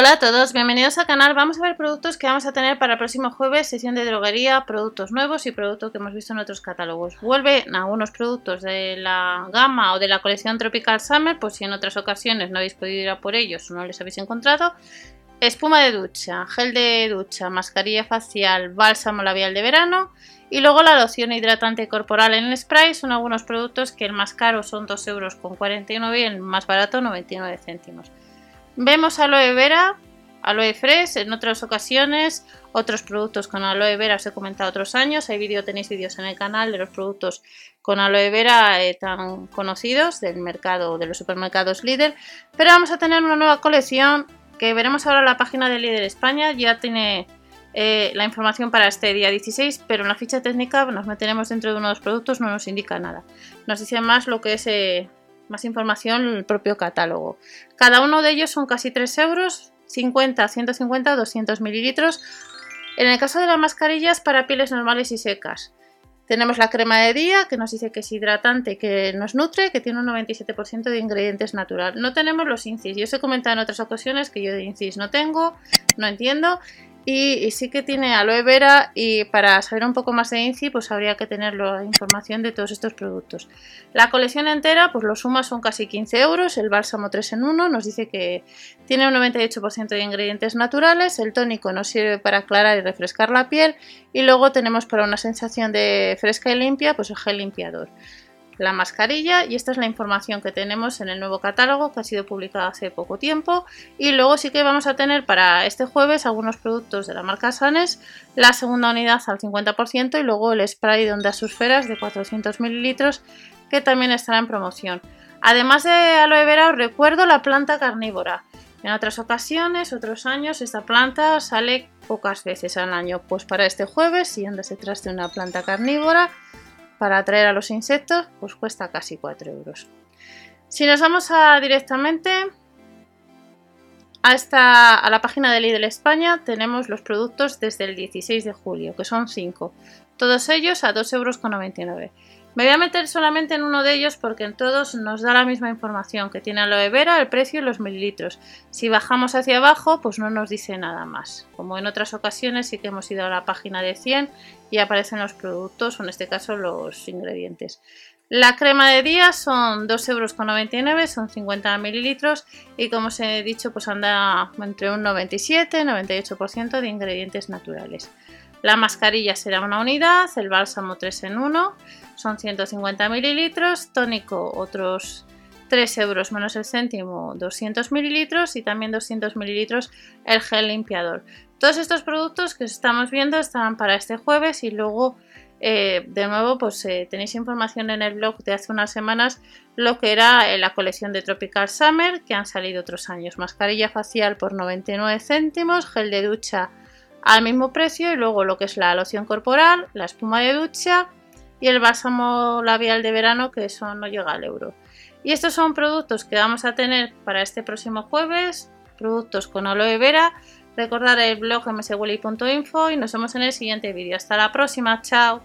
Hola a todos, bienvenidos al canal. Vamos a ver productos que vamos a tener para el próximo jueves, sesión de droguería, productos nuevos y productos que hemos visto en otros catálogos. Vuelven algunos productos de la gama o de la colección Tropical Summer, pues si en otras ocasiones no habéis podido ir a por ellos o no les habéis encontrado. Espuma de ducha, gel de ducha, mascarilla facial, bálsamo labial de verano y luego la loción hidratante corporal en spray son algunos productos que el más caro son 2,49 euros y el más barato 99 céntimos. Vemos aloe vera, aloe fresh en otras ocasiones, otros productos con aloe vera os he comentado otros años, hay vídeo, tenéis vídeos en el canal de los productos con aloe vera eh, tan conocidos del mercado de los supermercados líder, pero vamos a tener una nueva colección que veremos ahora en la página de líder España, ya tiene eh, la información para este día 16, pero en la ficha técnica nos meteremos dentro de uno de los productos, no nos indica nada. Nos dice más lo que es eh, más información en el propio catálogo. Cada uno de ellos son casi 3 euros, 50, 150, 200 mililitros. En el caso de las mascarillas para pieles normales y secas, tenemos la crema de día que nos dice que es hidratante, que nos nutre, que tiene un 97% de ingredientes natural. No tenemos los incis. Yo os he comentado en otras ocasiones que yo de incis no tengo, no entiendo. Y, sí que tiene aloe vera y para saber un poco más de INCI pues habría que tener la información de todos estos productos. La colección entera pues los sumas son casi 15 euros, el bálsamo 3 en 1 nos dice que tiene un 98% de ingredientes naturales, el tónico nos sirve para aclarar y refrescar la piel y luego tenemos para una sensación de fresca y limpia pues el gel limpiador la mascarilla y esta es la información que tenemos en el nuevo catálogo que ha sido publicado hace poco tiempo y luego sí que vamos a tener para este jueves algunos productos de la marca Sanes, la segunda unidad al 50% y luego el spray de ondas susferas de 400 mililitros que también estará en promoción. Además de aloe vera os recuerdo la planta carnívora. En otras ocasiones, otros años, esta planta sale pocas veces al año. Pues para este jueves, si andas detrás de una planta carnívora, para atraer a los insectos, pues cuesta casi 4 euros. Si nos vamos directamente a, a la página de Lidl España, tenemos los productos desde el 16 de julio, que son 5. Todos ellos a 2,99 euros. Me voy a meter solamente en uno de ellos porque en todos nos da la misma información, que tiene aloe vera, el precio y los mililitros. Si bajamos hacia abajo, pues no nos dice nada más. Como en otras ocasiones sí que hemos ido a la página de 100 y aparecen los productos, o en este caso los ingredientes. La crema de día son 2,99 euros, son 50 mililitros y como os he dicho, pues anda entre un 97 y 98% de ingredientes naturales. La mascarilla será una unidad, el bálsamo 3 en 1, son 150 mililitros, tónico otros 3 euros menos el céntimo 200 mililitros y también 200 mililitros el gel limpiador. Todos estos productos que estamos viendo estarán para este jueves y luego eh, de nuevo pues eh, tenéis información en el blog de hace unas semanas lo que era eh, la colección de Tropical Summer que han salido otros años. Mascarilla facial por 99 céntimos, gel de ducha al mismo precio y luego lo que es la loción corporal, la espuma de ducha y el bálsamo labial de verano que eso no llega al euro. Y estos son productos que vamos a tener para este próximo jueves, productos con aloe vera. Recordar el blog mswelly.info y nos vemos en el siguiente vídeo. Hasta la próxima, chao.